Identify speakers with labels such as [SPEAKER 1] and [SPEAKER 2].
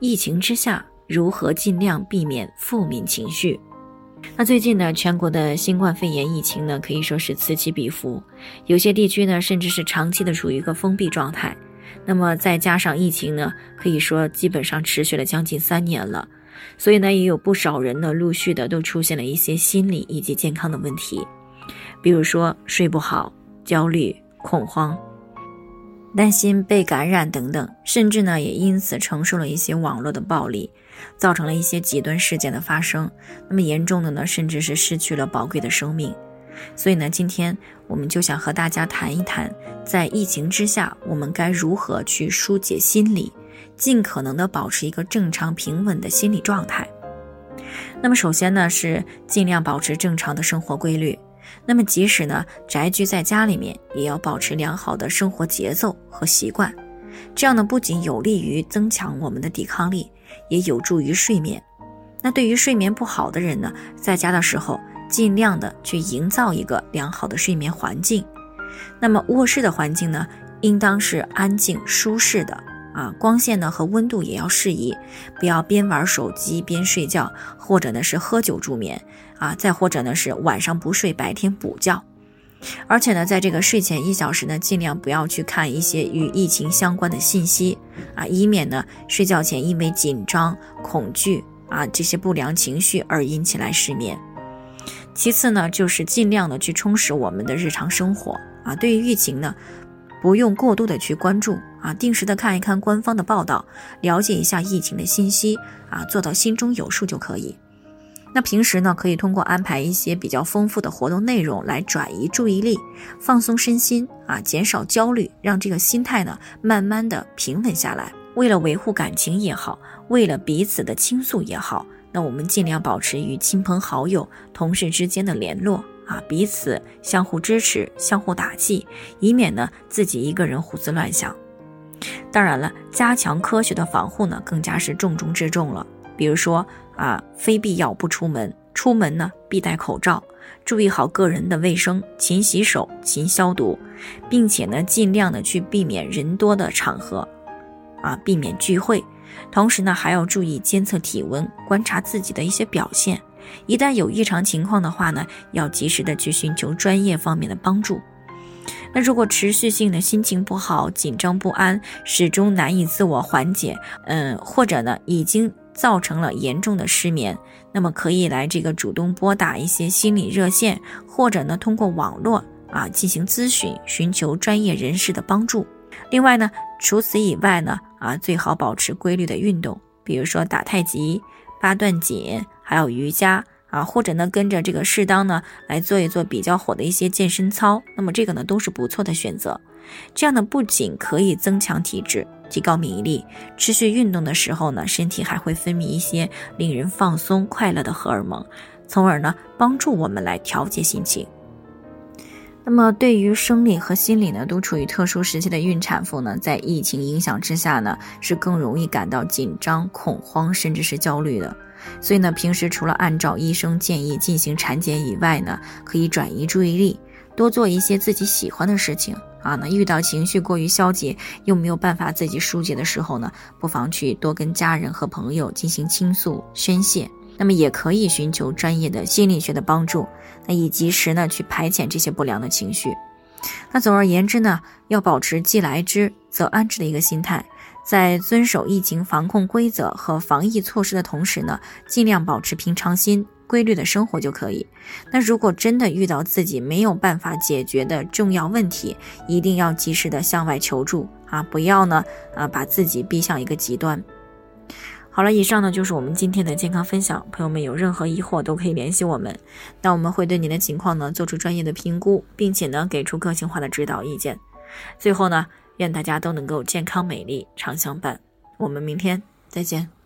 [SPEAKER 1] 疫情之下，如何尽量避免负面情绪？那最近呢，全国的新冠肺炎疫情呢，可以说是此起彼伏，有些地区呢，甚至是长期的处于一个封闭状态。那么再加上疫情呢，可以说基本上持续了将近三年了，所以呢，也有不少人呢，陆续的都出现了一些心理以及健康的问题，比如说睡不好、焦虑、恐慌。担心被感染等等，甚至呢也因此承受了一些网络的暴力，造成了一些极端事件的发生。那么严重的呢，甚至是失去了宝贵的生命。所以呢，今天我们就想和大家谈一谈，在疫情之下，我们该如何去疏解心理，尽可能的保持一个正常平稳的心理状态。那么首先呢，是尽量保持正常的生活规律。那么，即使呢宅居在家里面，也要保持良好的生活节奏和习惯。这样呢，不仅有利于增强我们的抵抗力，也有助于睡眠。那对于睡眠不好的人呢，在家的时候尽量的去营造一个良好的睡眠环境。那么卧室的环境呢，应当是安静舒适的啊，光线呢和温度也要适宜，不要边玩手机边睡觉，或者呢是喝酒助眠。啊，再或者呢是晚上不睡，白天补觉，而且呢，在这个睡前一小时呢，尽量不要去看一些与疫情相关的信息啊，以免呢睡觉前因为紧张、恐惧啊这些不良情绪而引起来失眠。其次呢，就是尽量的去充实我们的日常生活啊，对于疫情呢，不用过度的去关注啊，定时的看一看官方的报道，了解一下疫情的信息啊，做到心中有数就可以。那平时呢，可以通过安排一些比较丰富的活动内容来转移注意力，放松身心啊，减少焦虑，让这个心态呢慢慢的平稳下来。为了维护感情也好，为了彼此的倾诉也好，那我们尽量保持与亲朋好友、同事之间的联络啊，彼此相互支持、相互打气，以免呢自己一个人胡思乱想。当然了，加强科学的防护呢，更加是重中之重了。比如说啊，非必要不出门，出门呢必戴口罩，注意好个人的卫生，勤洗手，勤消毒，并且呢尽量的去避免人多的场合，啊，避免聚会。同时呢还要注意监测体温，观察自己的一些表现，一旦有异常情况的话呢，要及时的去寻求专业方面的帮助。那如果持续性的心情不好、紧张不安，始终难以自我缓解，嗯，或者呢已经。造成了严重的失眠，那么可以来这个主动拨打一些心理热线，或者呢通过网络啊进行咨询，寻求专业人士的帮助。另外呢，除此以外呢啊最好保持规律的运动，比如说打太极、八段锦，还有瑜伽啊，或者呢跟着这个适当呢来做一做比较火的一些健身操，那么这个呢都是不错的选择。这样呢不仅可以增强体质。提高免疫力，持续运动的时候呢，身体还会分泌一些令人放松、快乐的荷尔蒙，从而呢帮助我们来调节心情。那么，对于生理和心理呢都处于特殊时期的孕产妇呢，在疫情影响之下呢，是更容易感到紧张、恐慌，甚至是焦虑的。所以呢，平时除了按照医生建议进行产检以外呢，可以转移注意力，多做一些自己喜欢的事情。啊，那遇到情绪过于消极又没有办法自己疏解的时候呢，不妨去多跟家人和朋友进行倾诉宣泄。那么也可以寻求专业的心理学的帮助，那以及时呢去排遣这些不良的情绪。那总而言之呢，要保持既来之则安之的一个心态，在遵守疫情防控规则和防疫措施的同时呢，尽量保持平常心。规律的生活就可以。那如果真的遇到自己没有办法解决的重要问题，一定要及时的向外求助啊！不要呢啊把自己逼向一个极端。好了，以上呢就是我们今天的健康分享。朋友们有任何疑惑都可以联系我们，那我们会对您的情况呢做出专业的评估，并且呢给出个性化的指导意见。最后呢，愿大家都能够健康美丽常相伴。我们明天再见。